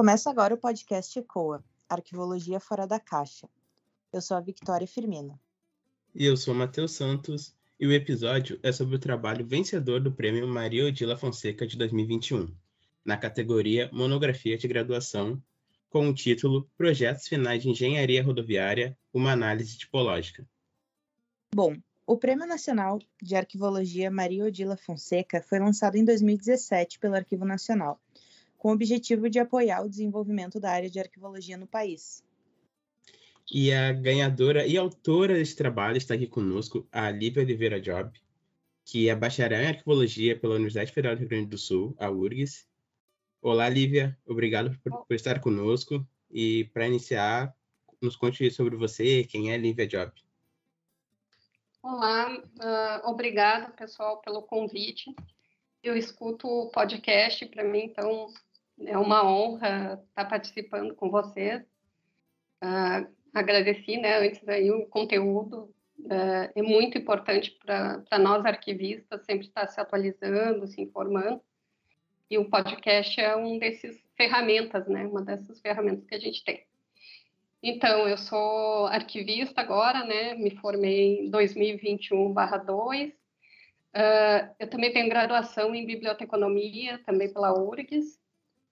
Começa agora o podcast ECOA, Arquivologia Fora da Caixa. Eu sou a Victoria Firmino. E eu sou Matheus Santos, e o episódio é sobre o trabalho vencedor do Prêmio Maria Odila Fonseca de 2021, na categoria Monografia de Graduação, com o título Projetos Finais de Engenharia Rodoviária, uma análise tipológica. Bom, o Prêmio Nacional de Arquivologia Maria Odila Fonseca foi lançado em 2017 pelo Arquivo Nacional com o objetivo de apoiar o desenvolvimento da área de arquivologia no país. E a ganhadora e autora desse trabalho está aqui conosco, a Lívia Oliveira Job, que é bacharel em arquivologia pela Universidade Federal do Rio Grande do Sul, a URGS. Olá, Lívia, obrigado por, por estar conosco. E para iniciar, nos conte sobre você, quem é Lívia Job. Olá, uh, obrigada, pessoal, pelo convite. Eu escuto o podcast, para mim, então é uma honra estar participando com vocês. Uh, agradeci, né, antes aí o conteúdo uh, é muito importante para nós arquivistas sempre estar se atualizando, se informando. E o podcast é um desses ferramentas, né, uma dessas ferramentas que a gente tem. Então, eu sou arquivista agora, né, me formei em 2021/2. Uh, eu também tenho graduação em biblioteconomia, também pela URGS,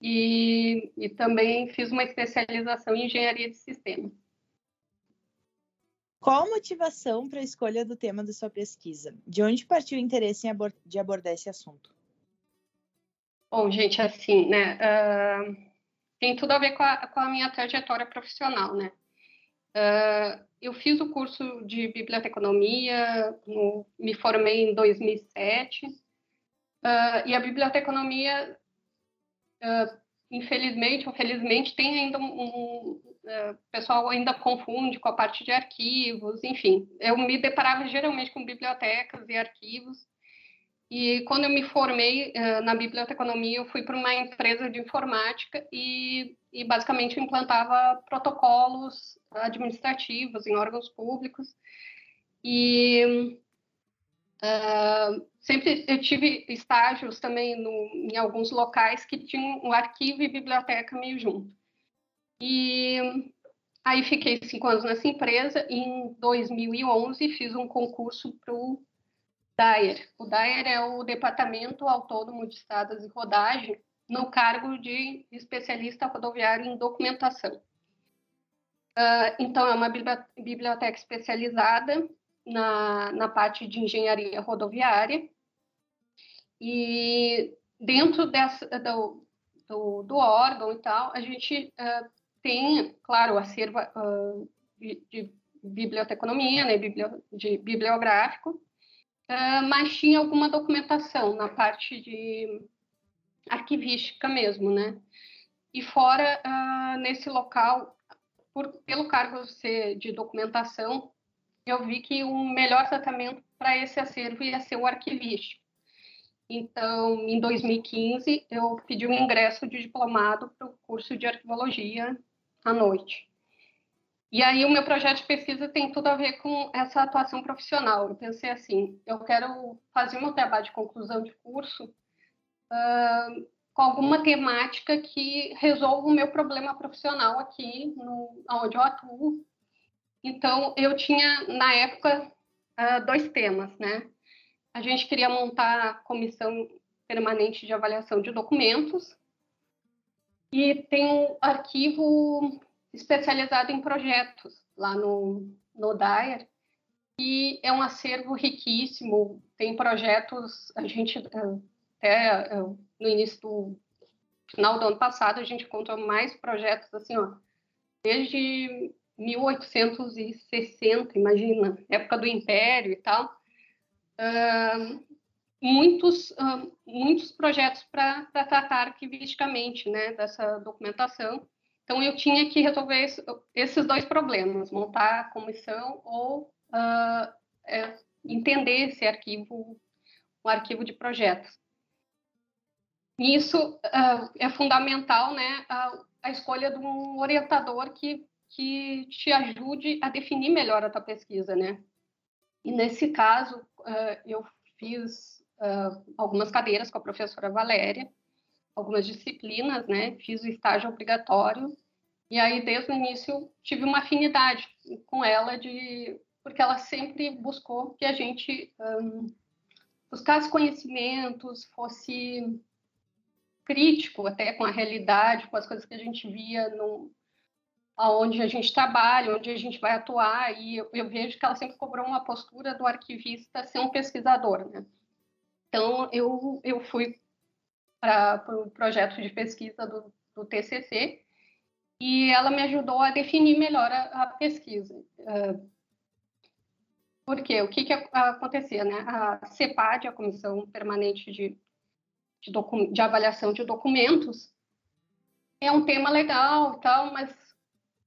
e, e também fiz uma especialização em engenharia de sistemas. Qual a motivação para a escolha do tema da sua pesquisa? De onde partiu o interesse de abordar esse assunto? Bom, gente, assim, né? Uh, tem tudo a ver com a, com a minha trajetória profissional, né? Uh, eu fiz o curso de biblioteconomia, no, me formei em 2007, uh, e a biblioteconomia uh, infelizmente ou felizmente, tem ainda um, um uh, pessoal ainda confunde com a parte de arquivos, enfim. Eu me deparava geralmente com bibliotecas e arquivos. E quando eu me formei uh, na biblioteconomia, eu fui para uma empresa de informática e, e basicamente implantava protocolos administrativos em órgãos públicos. E Sempre eu tive estágios também no, em alguns locais que tinham um arquivo e biblioteca meio junto. E aí fiquei cinco anos nessa empresa. E em 2011 fiz um concurso para o DAER. O DAER é o Departamento Autônomo de Estradas e Rodagem, no cargo de especialista rodoviário em documentação. Uh, então, é uma biblioteca especializada na, na parte de engenharia rodoviária. E dentro dessa, do, do, do órgão e tal, a gente uh, tem, claro, o acervo uh, de, de, biblioteconomia, né, de bibliográfico, uh, mas tinha alguma documentação na parte de arquivística mesmo, né? E fora, nesse local, por, pelo cargo de documentação, eu vi que o melhor tratamento para esse acervo ia ser o arquivístico. Então, em 2015, eu pedi um ingresso de diplomado para o curso de arquivologia à noite. E aí, o meu projeto de pesquisa tem tudo a ver com essa atuação profissional. Eu pensei assim: eu quero fazer meu trabalho de conclusão de curso uh, com alguma temática que resolva o meu problema profissional aqui, no, onde eu atuo, então, eu tinha, na época, uh, dois temas, né? A gente queria montar a comissão permanente de avaliação de documentos e tem um arquivo especializado em projetos lá no, no DAER e é um acervo riquíssimo, tem projetos, a gente até no início do final do ano passado a gente encontrou mais projetos assim, ó, desde 1860, imagina, época do Império e tal, uh, muitos, uh, muitos projetos para tratar arquivisticamente né, dessa documentação. Então, eu tinha que resolver esse, esses dois problemas, montar a comissão ou uh, é, entender esse arquivo, o arquivo de projetos. Isso é fundamental, né, a, a escolha de um orientador que que te ajude a definir melhor a tua pesquisa, né? E nesse caso, uh, eu fiz uh, algumas cadeiras com a professora Valéria, algumas disciplinas, né? Fiz o estágio obrigatório e aí desde o início tive uma afinidade com ela de porque ela sempre buscou que a gente um, buscasse conhecimentos, fosse crítico até com a realidade, com as coisas que a gente via no aonde a gente trabalha, onde a gente vai atuar, e eu, eu, vejo que ela sempre cobrou uma postura do arquivista ser um pesquisador, né? Então, eu, eu fui para o pro projeto de pesquisa do, do, TCC e ela me ajudou a definir melhor a, a pesquisa. Uh, porque o que, que acontecia, né? A CEPAD, a Comissão Permanente de, de, de Avaliação de Documentos, é um tema legal e tal, mas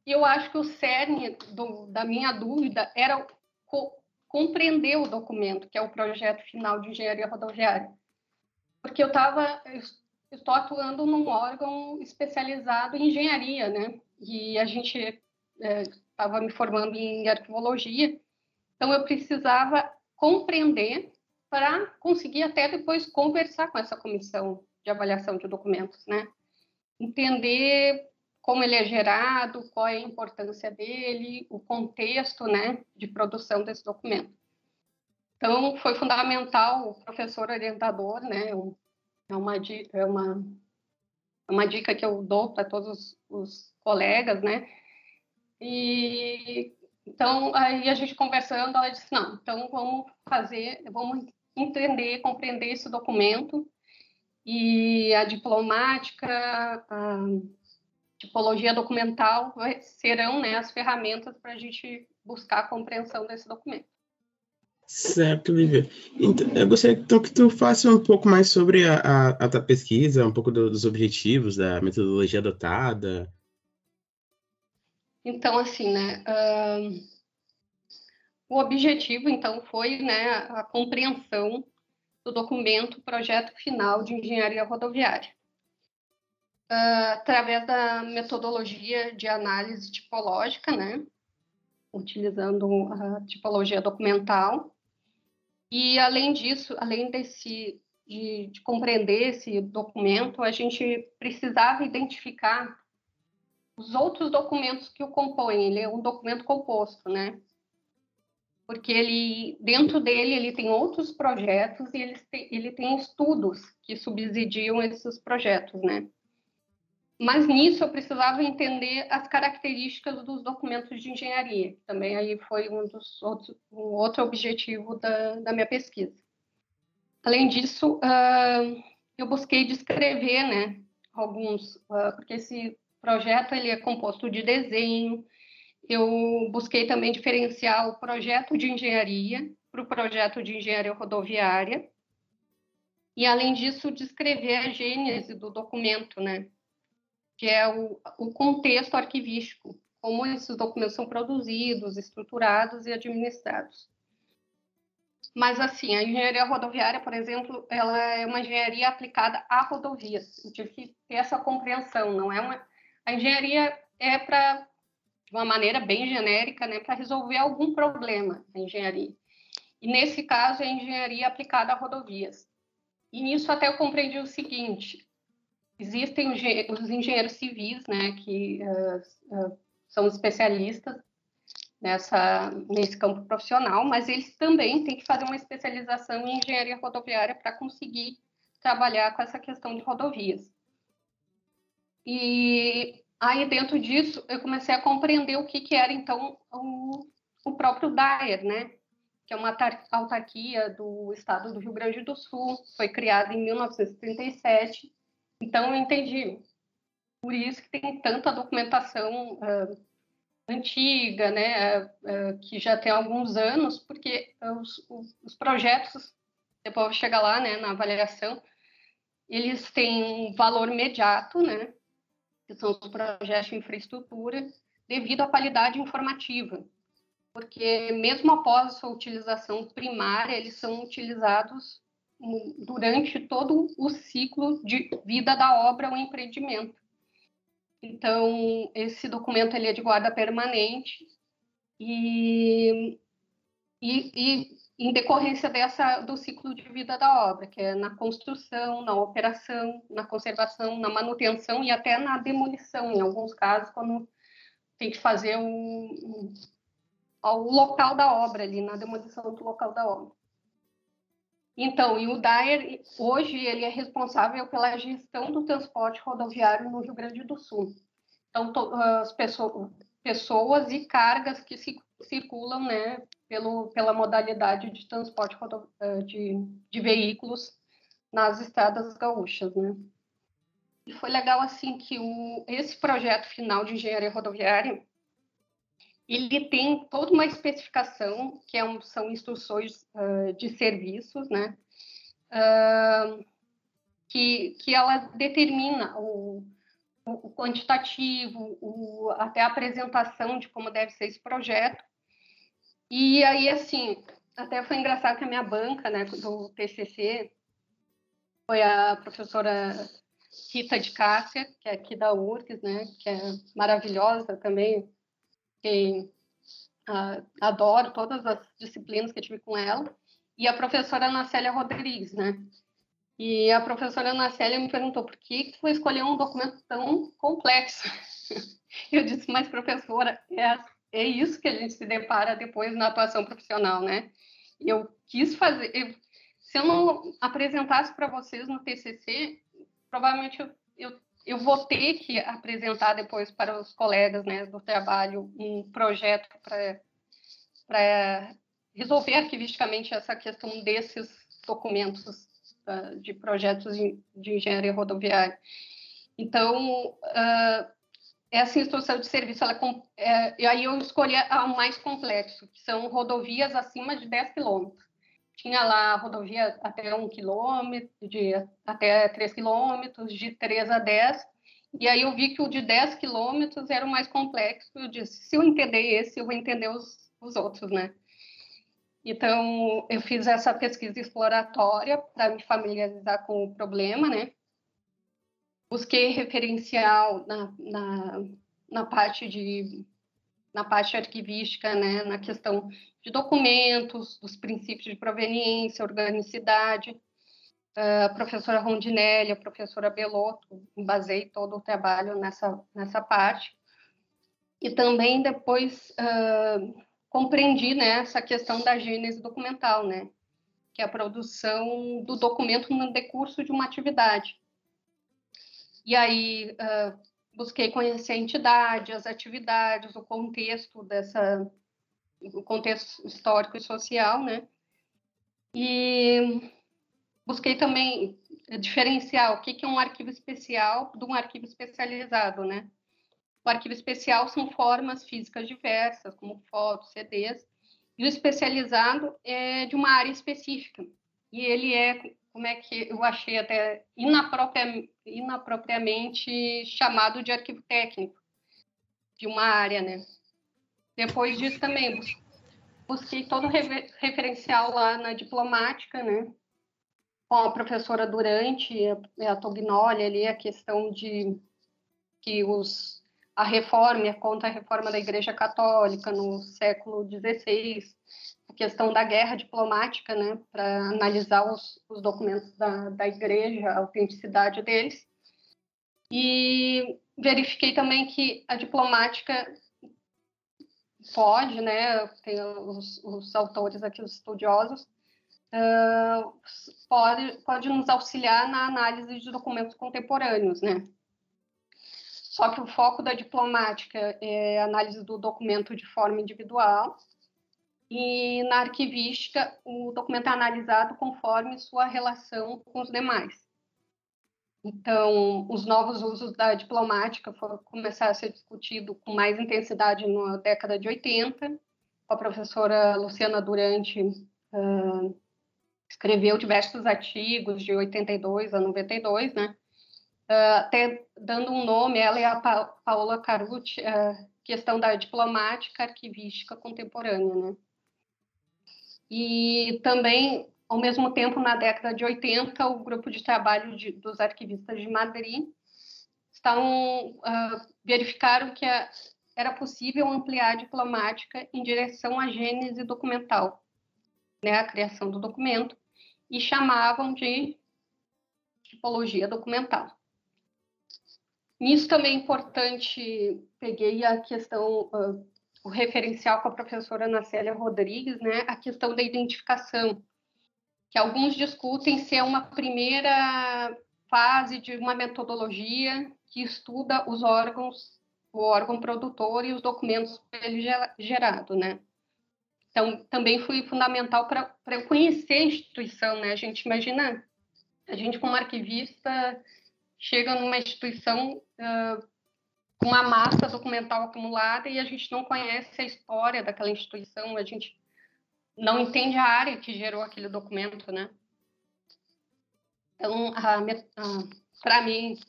eu acho que o cerne do, da minha dúvida era co compreender o documento, que é o projeto final de engenharia rodoviária. Porque eu estava, estou atuando num órgão especializado em engenharia, né? E a gente estava é, me formando em arquivologia, então eu precisava compreender para conseguir até depois conversar com essa comissão de avaliação de documentos, né? Entender como ele é gerado, qual é a importância dele, o contexto né, de produção desse documento. Então, foi fundamental o professor orientador, né, é uma, é uma, é uma dica que eu dou para todos os, os colegas, né, e então, aí a gente conversando, ela disse, não, então vamos fazer, vamos entender, compreender esse documento, e a diplomática, a, tipologia documental serão né, as ferramentas para a gente buscar a compreensão desse documento. Certo, Lívia. Então, eu gostaria então, que tu faça um pouco mais sobre a, a, a tua pesquisa, um pouco do, dos objetivos, da metodologia adotada. Então, assim, né, uh, o objetivo, então, foi né, a compreensão do documento Projeto Final de Engenharia Rodoviária uh, através da metodologia de análise tipológica, né? Utilizando a tipologia documental. E, além disso, além desse, de, de compreender esse documento, a gente precisava identificar os outros documentos que o compõem. Ele é um documento composto, né? Porque ele, dentro dele, ele tem outros projetos e ele tem, ele tem estudos que subsidiam esses projetos, né? Mas nisso eu precisava entender as características dos documentos de engenharia. Também aí foi um dos outros, um outro objetivo da, da minha pesquisa. Além disso, uh, eu busquei descrever, né, alguns, uh, porque esse projeto ele é composto de desenho. Eu busquei também diferenciar o projeto de engenharia para o projeto de engenharia rodoviária. E além disso, descrever a gênese do documento, né? Que é o, o contexto arquivístico, como esses documentos são produzidos, estruturados e administrados. Mas, assim, a engenharia rodoviária, por exemplo, ela é uma engenharia aplicada a rodovias. Eu tive que ter essa compreensão, não é uma... A engenharia é para, de uma maneira bem genérica, né, para resolver algum problema, a engenharia. E, nesse caso, é a engenharia aplicada a rodovias. E nisso até eu compreendi o seguinte, Existem os engenheiros civis, né, que uh, uh, são especialistas nessa, nesse campo profissional, mas eles também têm que fazer uma especialização em engenharia rodoviária para conseguir trabalhar com essa questão de rodovias. E aí, dentro disso, eu comecei a compreender o que, que era, então, o, o próprio DAER, né? que é uma autarquia do estado do Rio Grande do Sul, foi criada em 1937 então, eu entendi. Por isso que tem tanta documentação uh, antiga, né, uh, que já tem alguns anos, porque os, os, projetos, depois eu chegar lá, né, na avaliação, eles têm um valor imediato, né, que são os projetos de infraestrutura, devido à qualidade informativa, porque mesmo após a sua utilização primária, eles são utilizados durante todo o ciclo de vida da obra ou empreendimento. Então, esse documento ele é de guarda permanente e, e, e, em decorrência dessa do ciclo de vida da obra, que é na construção, na operação, na conservação, na manutenção e até na demolição, em alguns casos, quando tem que fazer um, o local da obra ali, na demolição do local da obra. Então, e o Dyer, hoje, ele é responsável pela gestão do transporte rodoviário no Rio Grande do Sul. Então, as pessoas, pessoas e cargas que se, circulam, né, pelo, pela modalidade de transporte eh, de, de veículos nas estradas gaúchas, né. E foi legal, assim, que o, esse projeto final de engenharia rodoviária, ele tem toda uma especificação, que é um, são instruções uh, de serviços, né? Uh, que, que ela determina o, o quantitativo, o, até a apresentação de como deve ser esse projeto. E aí, assim, até foi engraçado que a minha banca, né, do TCC, foi a professora Rita de Cássia, que é aqui da URGS, né, que é maravilhosa também, que uh, adoro todas as disciplinas que eu tive com ela, e a professora Ana Célia Rodrigues, né? E a professora Ana Célia me perguntou por que você escolheu um documento tão complexo. Eu disse, mas professora, é, é isso que a gente se depara depois na atuação profissional, né? Eu quis fazer, eu, se eu não apresentasse para vocês no TCC, provavelmente eu, eu eu vou ter que apresentar depois para os colegas né, do trabalho um projeto para resolver arquivisticamente essa questão desses documentos uh, de projetos de, engenharia rodoviária. Então, uh, essa instrução de serviço, ela, é, aí eu escolhi o mais complexo, que são rodovias acima de 10 quilômetros tinha lá rodovia até um quilômetro, de até três quilômetros, de 3 a 10. E aí eu vi que o de 10 quilômetros era o mais complexo. Eu disse, se eu entender esse, eu vou entender os, os outros, né? Então, eu fiz essa pesquisa exploratória para me familiarizar com o problema, né? Busquei referencial na, na, na parte de na parte arquivística, né, na questão de documentos, dos princípios de proveniência, organicidade. A professora Rondinelli, a professora Belotto, basei todo o trabalho nessa, nessa parte. E também depois uh, compreendi né, essa questão da gênese documental, né, que é a produção do documento no decurso de uma atividade. E aí uh, busquei conhecer a entidade, as atividades, o contexto dessa, o contexto histórico e social, né? E busquei também diferenciar o que é um arquivo especial de um arquivo especializado, né? O arquivo especial são formas físicas diversas, como fotos, CDs, e o especializado é de uma área específica. E ele é como é que eu achei até inapropria, inapropriamente chamado de arquivo técnico de uma área, né? Depois disso também busquei todo o referencial lá na diplomática, né? Com a professora Durante, a, a Tognoli ali, a questão de que os a reforma, a contra-reforma da Igreja Católica no século XVI, a questão da guerra diplomática, né, para analisar os, os documentos da, da igreja, a autenticidade deles. E verifiquei também que a diplomática pode, né, tem os, os autores aqui, os estudiosos, uh, pode, pode nos auxiliar na análise de documentos contemporâneos, né. Só que o foco da diplomática é análise do documento de forma individual, e na arquivística o documento é analisado conforme sua relação com os demais. Então, os novos usos da diplomática foram começar a ser discutido com mais intensidade na década de 80. A professora Luciana Durante uh, escreveu diversos artigos de 82 a 92, né? Uh, até dando um nome, ela e a pa Paola Carucci, uh, questão da diplomática arquivística contemporânea, né? E também, ao mesmo tempo, na década de 80, o grupo de trabalho de, dos arquivistas de Madrid estavam, uh, verificaram que a, era possível ampliar a diplomática em direção à gênese documental. né, a criação do documento, e chamavam de tipologia documental. Nisso também é importante, peguei a questão, uh, o referencial com a professora Ana Célia Rodrigues, né, a questão da identificação, que alguns discutem se é uma primeira fase de uma metodologia que estuda os órgãos, o órgão produtor e os documentos gerado, né? Então, também foi fundamental para eu conhecer a instituição, né? A gente imagina, a gente como arquivista chega numa instituição uh, com uma massa documental acumulada e a gente não conhece a história daquela instituição, a gente não entende a área que gerou aquele documento, né? Então, para mim,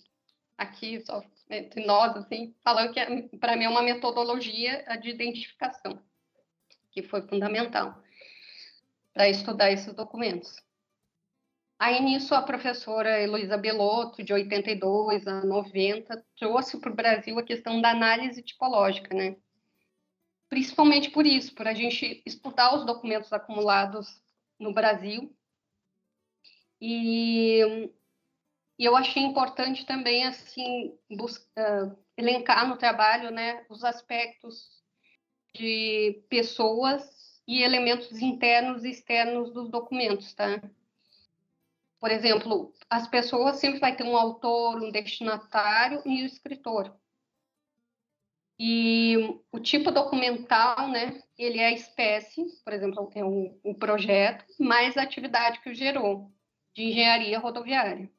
aqui, só entre nós, assim, falando que para mim é uma metodologia de identificação que foi fundamental para estudar esses documentos. Aí, nisso, a professora Heloísa Belotto, de 82 a 90, trouxe para o Brasil a questão da análise tipológica, né? Principalmente por isso, por a gente estudar os documentos acumulados no Brasil. E, e eu achei importante também, assim, buscar, elencar no trabalho, né, os aspectos de pessoas e elementos internos e externos dos documentos, tá? Por exemplo, as pessoas sempre vai ter um autor, um destinatário e o um escritor. E o tipo documental, né, ele é a espécie, por exemplo, é um, um projeto, mais a atividade que o gerou, de engenharia rodoviária.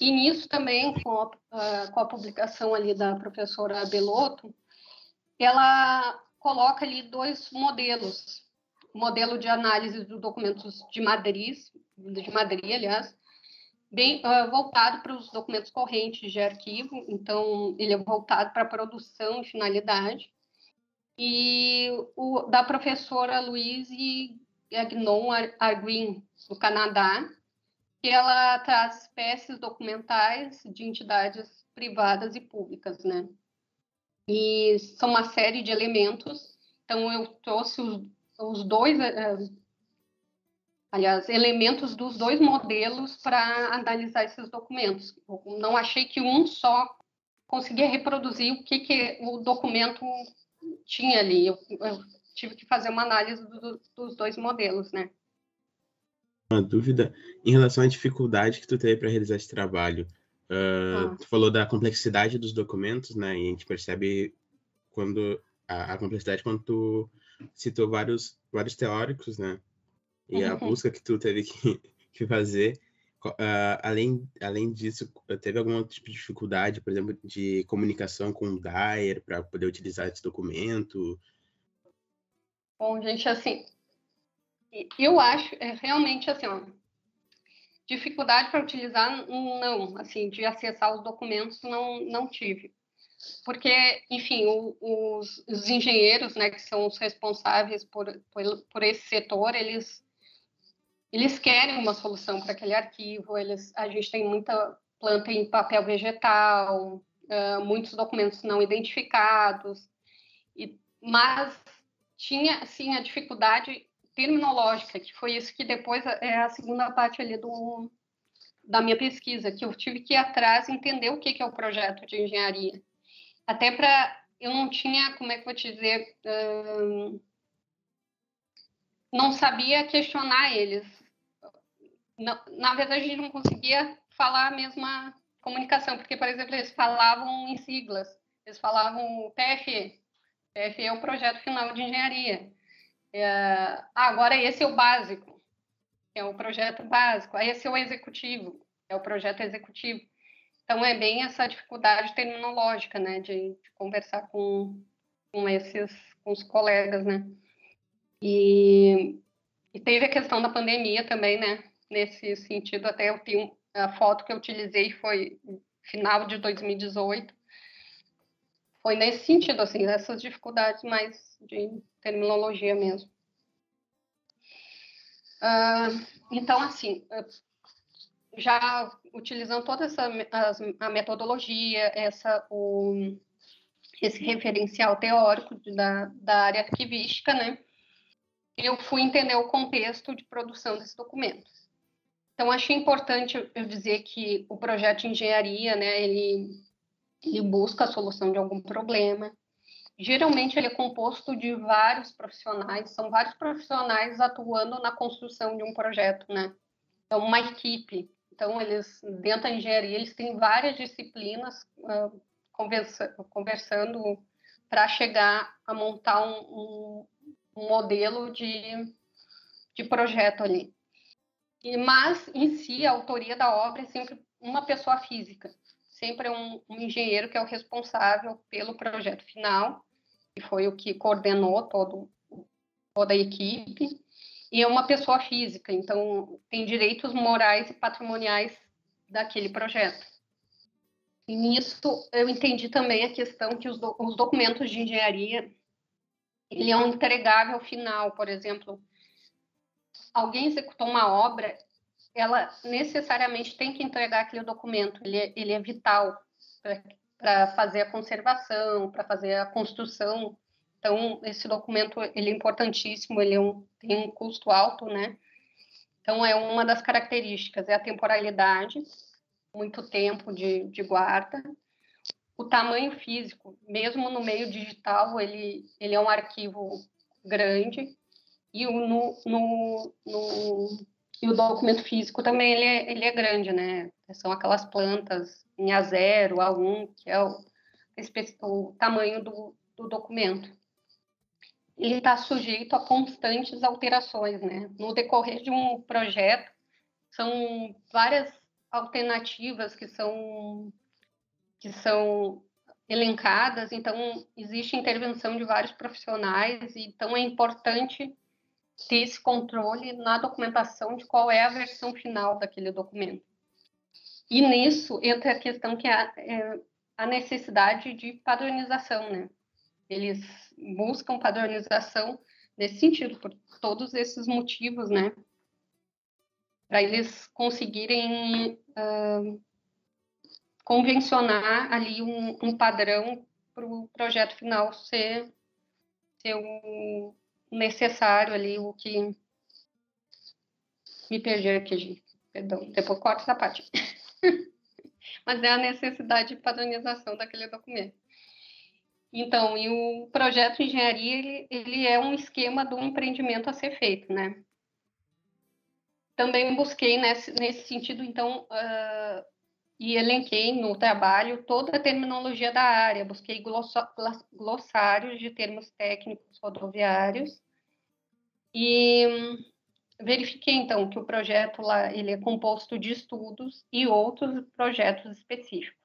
E nisso também, com a, com a publicação ali da professora Belotto, ela coloca ali dois modelos. O modelo de análise dos documentos de Madrid, de Madrid, aliás, bem uh, voltado para os documentos correntes de arquivo, então ele é voltado para produção e finalidade. E o da professora Louise Gagnon Arguin, do Canadá, que ela traz espécies documentais de entidades privadas e públicas, né? E são uma série de elementos. Então, eu trouxe os, os dois, eh, aliás, elementos dos dois modelos para analisar esses documentos. Eu não achei que um só conseguia reproduzir o que, que o documento tinha ali. Eu, eu tive que fazer uma análise do, dos dois modelos, né? uma dúvida em relação à dificuldade que tu teve para realizar esse trabalho. Uh, ah. Tu falou da complexidade dos documentos, né? E a gente percebe quando a, a complexidade quando tu citou vários vários teóricos, né? E uhum. a busca que tu teve que, que fazer. Uh, além, além disso, teve algum outro tipo de dificuldade, por exemplo, de comunicação com o Dyer para poder utilizar esse documento? Bom, gente, assim, eu acho é, realmente assim, ó, dificuldade para utilizar, não, assim, de acessar os documentos, não, não tive. Porque, enfim, o, os, os, engenheiros, né, que são os responsáveis por, por, por esse setor, eles, eles querem uma solução para aquele arquivo, eles, a gente tem muita planta em papel vegetal, uh, muitos documentos não identificados, e, mas tinha, assim, a dificuldade terminológica, que foi isso que depois é a segunda parte ali do, da minha pesquisa, que eu tive que ir atrás entender o que, que é o projeto de engenharia. Até para. Eu não tinha, como é que eu vou te dizer. Não sabia questionar eles. Não, na verdade, a gente não conseguia falar a mesma comunicação, porque, por exemplo, eles falavam em siglas. Eles falavam PFE. PFE é o projeto final de engenharia. É, agora, esse é o básico, é o projeto básico. Esse é o executivo, é o projeto executivo. Então, é bem essa dificuldade terminológica, né, de, de conversar com, com esses, com os colegas, né. E, e teve a questão da pandemia também, né, nesse sentido, até eu tenho a foto que eu utilizei foi final de 2018, foi nesse sentido, assim, essas dificuldades mais de terminologia mesmo. Uh, então, assim, já utilizando toda essa a metodologia, essa, o, esse referencial teórico da, da área arquivística, né, eu fui entender o contexto de produção desses documentos. Então, achei importante eu dizer que o projeto de engenharia, né, ele, ele busca a solução de algum problema. Geralmente, ele é composto de vários profissionais, são vários profissionais atuando na construção de um projeto, né? Então, uma equipe. Então, eles, dentro da engenharia, eles têm várias disciplinas uh, conversa, conversando para chegar a montar um, um, um modelo de, de projeto ali. Mas, em si, a autoria da obra é sempre uma pessoa física. Sempre é um, um engenheiro que é o responsável pelo projeto final, que foi o que coordenou todo, toda a equipe, e é uma pessoa física, então tem direitos morais e patrimoniais daquele projeto. E nisso eu entendi também a questão que os, do, os documentos de engenharia ele é um entregável final, por exemplo, alguém executou uma obra, ela necessariamente tem que entregar aquele documento, ele é, ele é vital para fazer a conservação, para fazer a construção. Então, esse documento ele é importantíssimo, ele é um, tem um custo alto, né? Então, é uma das características, é a temporalidade, muito tempo de, de guarda, o tamanho físico, mesmo no meio digital, ele, ele é um arquivo grande, e o, no, no, no, e o documento físico também ele é, ele é grande, né? São aquelas plantas em A0, A1, que é o, o tamanho do, do documento. Ele está sujeito a constantes alterações, né? No decorrer de um projeto, são várias alternativas que são que são elencadas, então existe intervenção de vários profissionais, então é importante ter esse controle na documentação de qual é a versão final daquele documento. E nisso entra a questão que é, é a necessidade de padronização, né? Eles buscam padronização nesse sentido, por todos esses motivos, né? Para eles conseguirem uh, convencionar ali um, um padrão para o projeto final ser, ser o, necessário ali, o que. Me perdi aqui, gente. Perdão, depois corta essa parte. Mas é a necessidade de padronização daquele documento. Então, e o projeto de engenharia, ele, ele é um esquema do empreendimento a ser feito, né? Também busquei nesse, nesse sentido, então, uh, e elenquei no trabalho toda a terminologia da área, busquei glossários de termos técnicos rodoviários e verifiquei então que o projeto lá ele é composto de estudos e outros projetos específicos.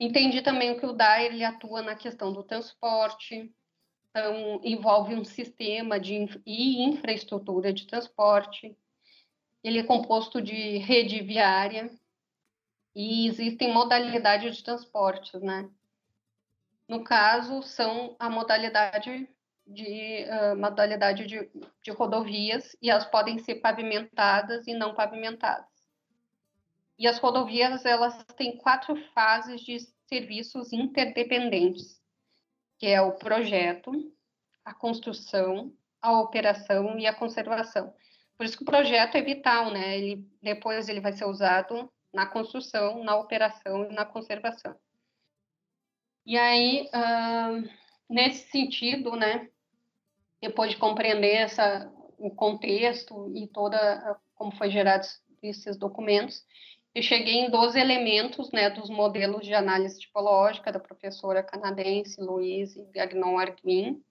Entendi também que o DAI ele atua na questão do transporte, então envolve um sistema de e infraestrutura de transporte. Ele é composto de rede viária, e existem modalidades de transportes, né? No caso, são a modalidade de uh, modalidade de, de rodovias e elas podem ser pavimentadas e não pavimentadas. E as rodovias elas têm quatro fases de serviços interdependentes, que é o projeto, a construção, a operação e a conservação. Por isso que o projeto é vital, né? Ele depois ele vai ser usado na construção, na operação e na conservação. E aí, uh, nesse sentido, né, depois de compreender essa, o contexto e toda como foi gerado esses documentos, eu cheguei em 12 elementos né, dos modelos de análise tipológica da professora canadense Louise Gagnon Arguin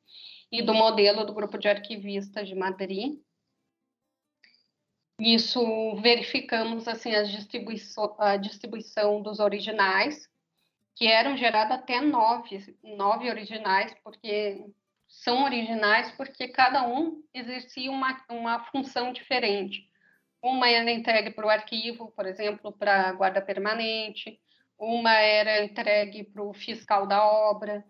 e do modelo do grupo de arquivistas de Madrid, isso verificamos assim a distribuição, a distribuição dos originais, que eram gerados até nove, nove originais, porque são originais porque cada um exercia uma, uma função diferente. Uma era entregue para o arquivo, por exemplo, para a guarda permanente, uma era entregue para o fiscal da obra,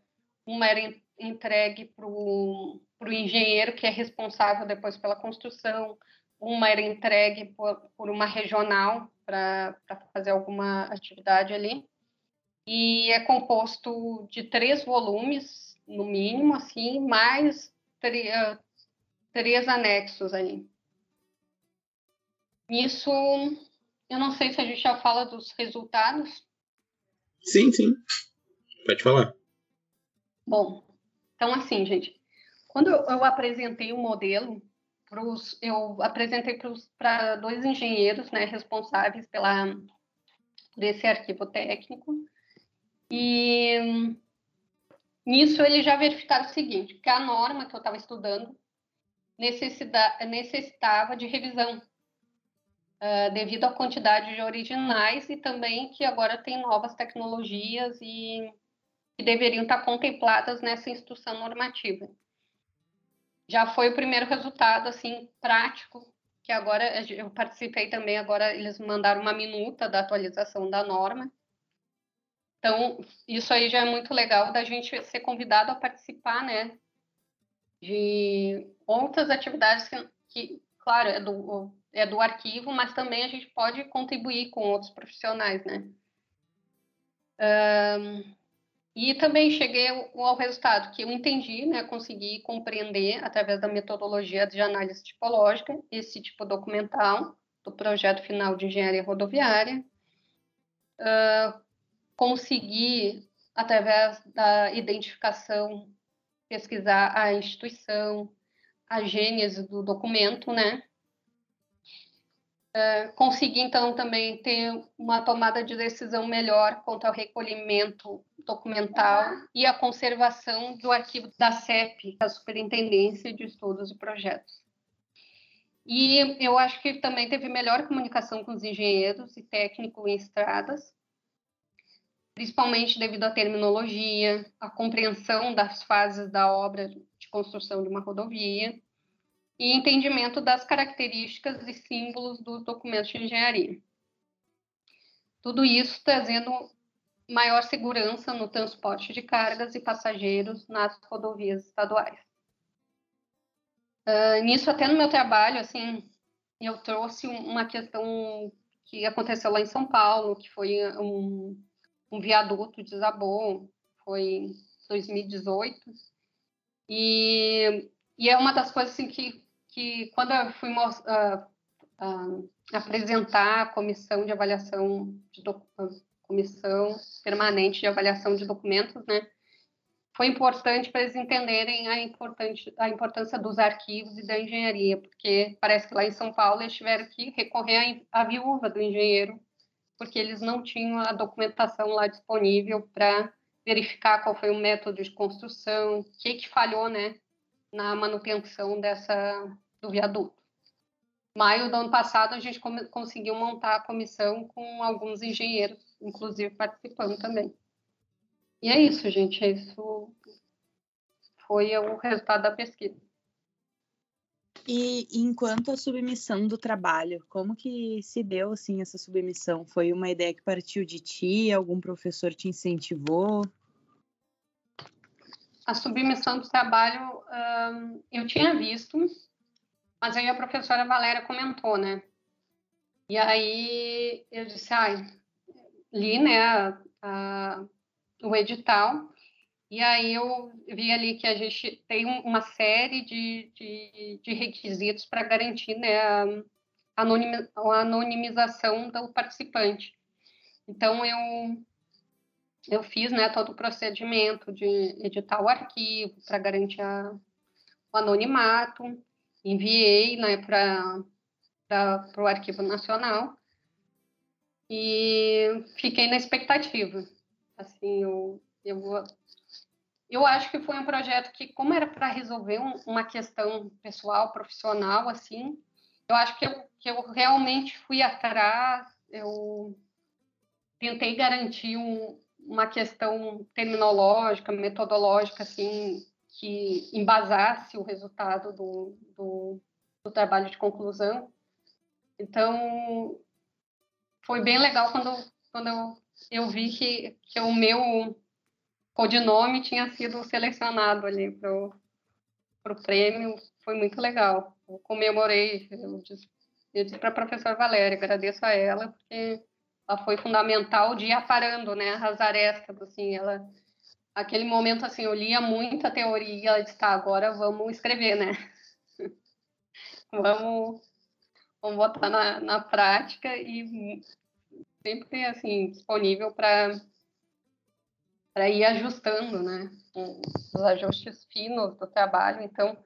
uma era entregue para o engenheiro que é responsável depois pela construção, uma era entregue por, por uma regional para fazer alguma atividade ali. e é composto de três volumes, no mínimo, assim, mais três anexos aí. Isso, eu não sei se a gente já fala dos resultados. Sim, sim. Pode falar. Bom, então assim, gente, quando eu apresentei o modelo, pros, eu apresentei para dois engenheiros né, responsáveis pela, por esse arquivo técnico, e nisso eles já verificaram o seguinte, que a norma que eu estava estudando necessitava de revisão, uh, devido à quantidade de originais e também que agora tem novas tecnologias e que deveriam estar contempladas nessa instrução normativa já foi o primeiro resultado assim prático que agora eu participei também agora eles mandaram uma minuta da atualização da norma. Então isso aí já é muito legal da gente ser convidado a participar né de outras atividades que, que claro é do é do arquivo mas também a gente pode contribuir com outros profissionais né. Um, e também cheguei ao resultado que eu entendi, né, consegui compreender através da metodologia de análise tipológica esse tipo documental do projeto final de engenharia rodoviária, uh, consegui através da identificação pesquisar a instituição, a gênese do documento, né, Uh, consegui, então, também ter uma tomada de decisão melhor quanto ao recolhimento documental e a conservação do arquivo da CEP, a Superintendência de Estudos e Projetos. E eu acho que também teve melhor comunicação com os engenheiros e técnicos em estradas, principalmente devido à terminologia, à compreensão das fases da obra de construção de uma rodovia, e entendimento das características e símbolos dos documentos de engenharia. Tudo isso trazendo maior segurança no transporte de cargas e passageiros nas rodovias estaduais. Uh, nisso, até no meu trabalho, assim, eu trouxe uma questão que aconteceu lá em São Paulo, que foi um, um viaduto desabou, foi em 2018, e, e é uma das coisas assim, que que quando eu fui uh, uh, apresentar a comissão de avaliação de comissão permanente de avaliação de documentos, né, foi importante para eles entenderem a, importante, a importância dos arquivos e da engenharia, porque parece que lá em São Paulo eles tiveram que recorrer à, à viúva do engenheiro, porque eles não tinham a documentação lá disponível para verificar qual foi o método de construção, o que, que falhou, né, na manutenção dessa do viaduto. Maio do ano passado, a gente conseguiu montar a comissão com alguns engenheiros, inclusive participando também. E é isso, gente. Isso foi o resultado da pesquisa. E enquanto a submissão do trabalho, como que se deu assim essa submissão? Foi uma ideia que partiu de ti? Algum professor te incentivou? a submissão do trabalho um, eu tinha visto, mas aí a professora Valéria comentou, né? E aí eu disse, ai, li, né, a, a, o edital, e aí eu vi ali que a gente tem uma série de, de, de requisitos para garantir né, a, a anonimização do participante. Então, eu eu fiz né, todo o procedimento de editar o arquivo para garantir a, o anonimato, enviei né, para o Arquivo Nacional e fiquei na expectativa. Assim, eu, eu, eu acho que foi um projeto que, como era para resolver um, uma questão pessoal, profissional, assim, eu acho que eu, que eu realmente fui atrás, eu tentei garantir um, uma questão terminológica, metodológica, assim, que embasasse o resultado do, do, do trabalho de conclusão. Então, foi bem legal quando, quando eu, eu vi que, que o meu codinome tinha sido selecionado ali para o prêmio. Foi muito legal. Eu comemorei, eu disse, disse para a professora Valéria, agradeço a ela, porque ela foi fundamental de ir aparando, né, as arestas, assim, ela aquele momento assim, eu lia muita teoria e tá, agora vamos escrever, né? vamos, vamos botar na, na prática e sempre assim, disponível para para ir ajustando, né? Os ajustes finos do trabalho. Então,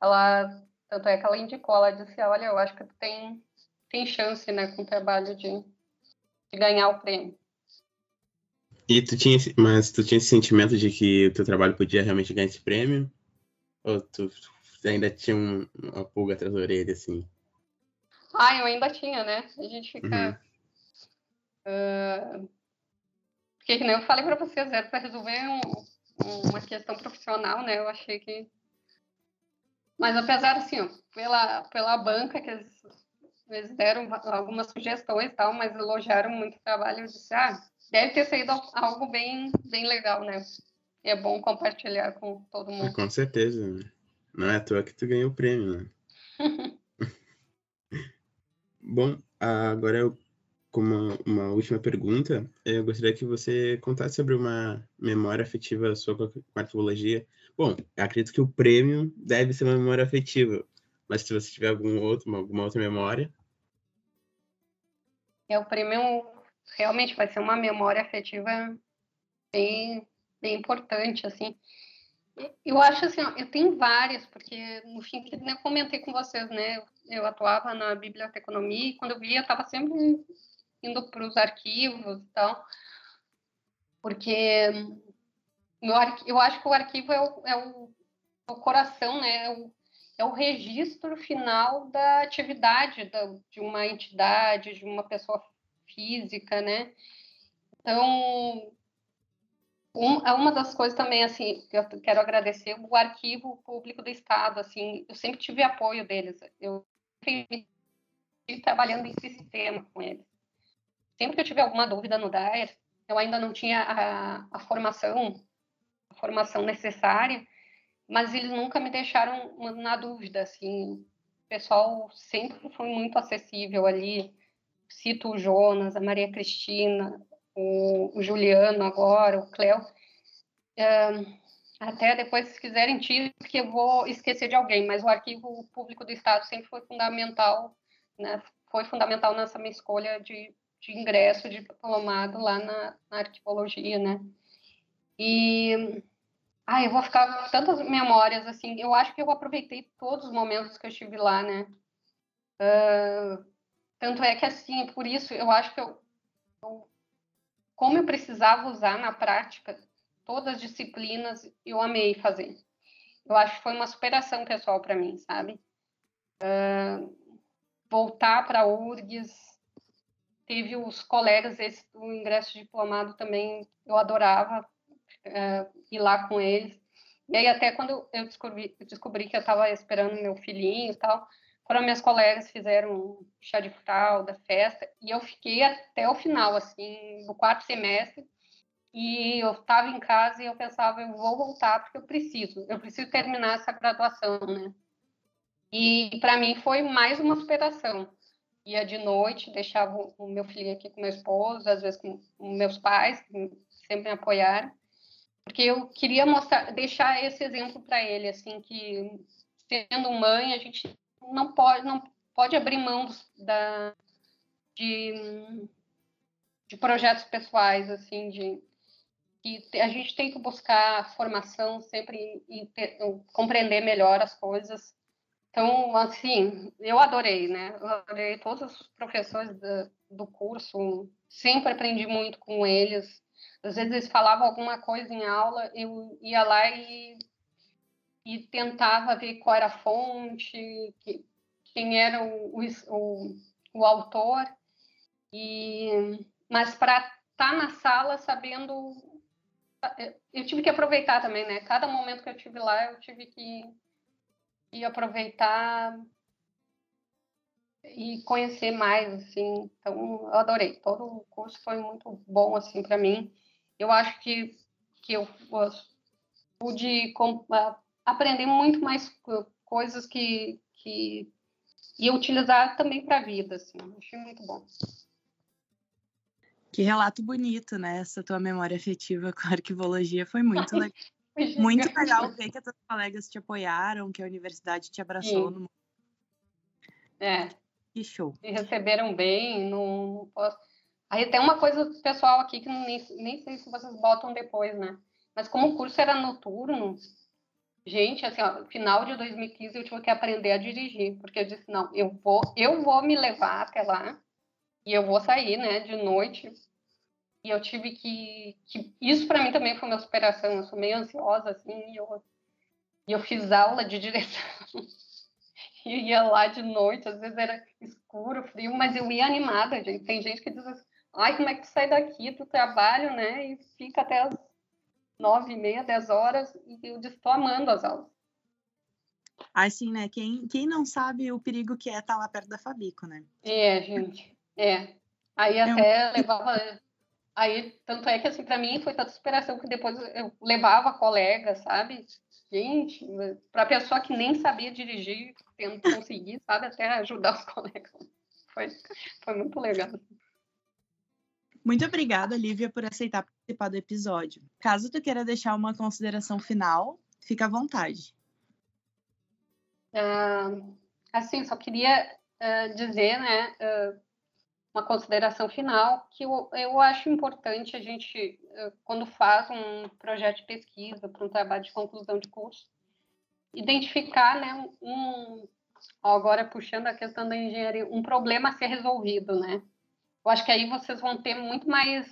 ela tanto é que ela indicou, ela disse, olha, eu acho que tu tem tem chance, né, com o trabalho de, de ganhar o prêmio. E tu tinha, mas tu tinha esse sentimento de que o teu trabalho podia realmente ganhar esse prêmio? Ou tu ainda tinha um, uma pulga atrás da orelha, assim? Ah, eu ainda tinha, né? A gente fica... Uhum. Uh, porque, que nem eu falei para vocês, era para resolver um, uma questão profissional, né? Eu achei que... Mas apesar, assim, ó, pela, pela banca, que eles, eles deram algumas sugestões e tal, mas elogiaram muito o trabalho, eu disse, ah, deve ter sido algo bem, bem legal, né? É bom compartilhar com todo mundo. Com certeza. Não é à toa que tu ganhou o prêmio, né? bom, agora eu, como uma, uma, última pergunta, eu gostaria que você contasse sobre uma memória afetiva sua com a arqueologia. Bom, acredito que o prêmio deve ser uma memória afetiva, mas se você tiver algum outro, alguma outra memória. É, o prêmio realmente vai ser uma memória afetiva bem, bem importante, assim. Eu acho assim, ó, eu tenho várias, porque no fim, que eu comentei com vocês, né? Eu atuava na biblioteconomia e quando eu via, eu estava sempre indo para os arquivos e tal, porque meu eu acho que o arquivo é o, é o, o coração, né? É o, é o registro final da atividade da, de uma entidade, de uma pessoa física, né? Então, um, uma das coisas também, assim, que eu quero agradecer o Arquivo Público do Estado, assim, eu sempre tive apoio deles, eu sempre trabalhando em sistema com eles. Sempre que eu tive alguma dúvida no DAER, eu ainda não tinha a, a formação, a formação necessária, mas eles nunca me deixaram na dúvida, assim, o pessoal sempre foi muito acessível ali, cito o Jonas, a Maria Cristina, o, o Juliano agora, o Cléo. até depois, se quiserem, tire, porque eu vou esquecer de alguém, mas o Arquivo Público do Estado sempre foi fundamental, né? foi fundamental nessa minha escolha de, de ingresso de diplomado lá na, na arquivologia, né? E ah, eu vou ficar com tantas memórias assim. Eu acho que eu aproveitei todos os momentos que eu estive lá, né? Uh, tanto é que, assim, por isso eu acho que eu, eu, como eu precisava usar na prática todas as disciplinas, eu amei fazer. Eu acho que foi uma superação pessoal para mim, sabe? Uh, voltar para a URGS, teve os colegas, esse do ingresso diplomado também, eu adorava uh, ir lá com eles. E aí, até quando eu descobri, descobri que eu estava esperando meu filhinho e tal, foram minhas colegas fizeram chá de fralda, festa, e eu fiquei até o final, assim, do quarto semestre, e eu estava em casa e eu pensava, eu vou voltar porque eu preciso, eu preciso terminar essa graduação, né? E para mim foi mais uma superação. Ia de noite, deixava o meu filho aqui com meu esposo, às vezes com meus pais, que sempre me apoiaram, porque eu queria mostrar, deixar esse exemplo para ele, assim, que sendo mãe, a gente não pode, não pode abrir mão da, de, de projetos pessoais, assim, de que a gente tem que buscar formação sempre e compreender melhor as coisas. Então, assim, eu adorei, né? Eu adorei todos os professores do, do curso, sempre aprendi muito com eles. Às vezes eles falavam alguma coisa em aula, eu ia lá e e tentava ver qual era a fonte, que, quem era o, o, o autor, e, mas para estar tá na sala sabendo. Eu tive que aproveitar também, né? Cada momento que eu tive lá, eu tive que, que aproveitar e conhecer mais, assim. Então, eu adorei. Todo o curso foi muito bom, assim, para mim. Eu acho que, que eu pude aprender muito mais coisas que, que ia utilizar também para a vida, assim. Achei muito bom. Que relato bonito, né? Essa tua memória afetiva com a arquivologia foi muito legal. muito legal ver que as tuas colegas te apoiaram, que a universidade te abraçou. No... É. Que show. Me receberam bem, não posso... Aí tem uma coisa pessoal aqui que nem, nem sei se vocês botam depois, né? Mas como o curso era noturno, gente, assim, ó, final de 2015 eu tive que aprender a dirigir, porque eu disse, não, eu vou, eu vou me levar até lá e eu vou sair, né, de noite. E eu tive que, que isso para mim também foi uma superação. Eu sou meio ansiosa assim, e eu, e eu fiz aula de direção. e ia lá de noite, às vezes era escuro, frio, mas eu ia animada, gente. Tem gente que diz assim, ai, como é que tu sai daqui do trabalho, né, e fica até as nove e meia, dez horas, e eu estou amando as aulas. Assim, né? Quem, quem não sabe o perigo que é estar lá perto da Fabico, né? É, gente. É. Aí até é um... levava. Aí, tanto é que, assim, para mim foi tanta superação que depois eu levava colega, sabe? Gente, para pessoa que nem sabia dirigir, tendo conseguir, sabe? Até ajudar os colegas. Foi, foi muito legal. Muito obrigada, Lívia, por aceitar participar do episódio. Caso tu queira deixar uma consideração final, fica à vontade. Uh, assim, só queria uh, dizer, né, uh, uma consideração final que eu, eu acho importante a gente, quando faz um projeto de pesquisa para um trabalho de conclusão de curso, identificar, né, um, agora puxando a questão da engenharia, um problema a ser resolvido, né? Eu acho que aí vocês vão ter muito mais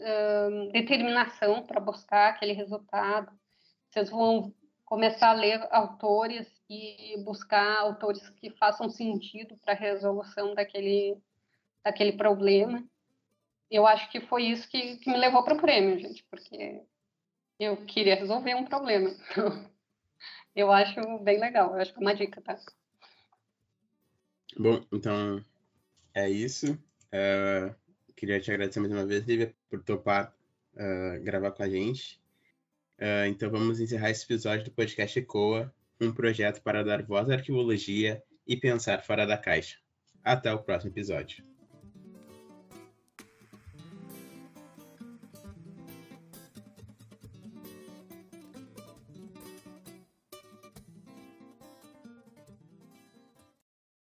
uh, determinação para buscar aquele resultado. Vocês vão começar a ler autores e buscar autores que façam sentido para a resolução daquele, daquele problema. Eu acho que foi isso que, que me levou para o prêmio, gente, porque eu queria resolver um problema. eu acho bem legal, eu acho que é uma dica, tá? Bom, então é isso. Uh, queria te agradecer mais uma vez, Lívia, por topar uh, gravar com a gente. Uh, então vamos encerrar esse episódio do podcast ECOA, um projeto para dar voz à arquivologia e pensar fora da caixa. Até o próximo episódio.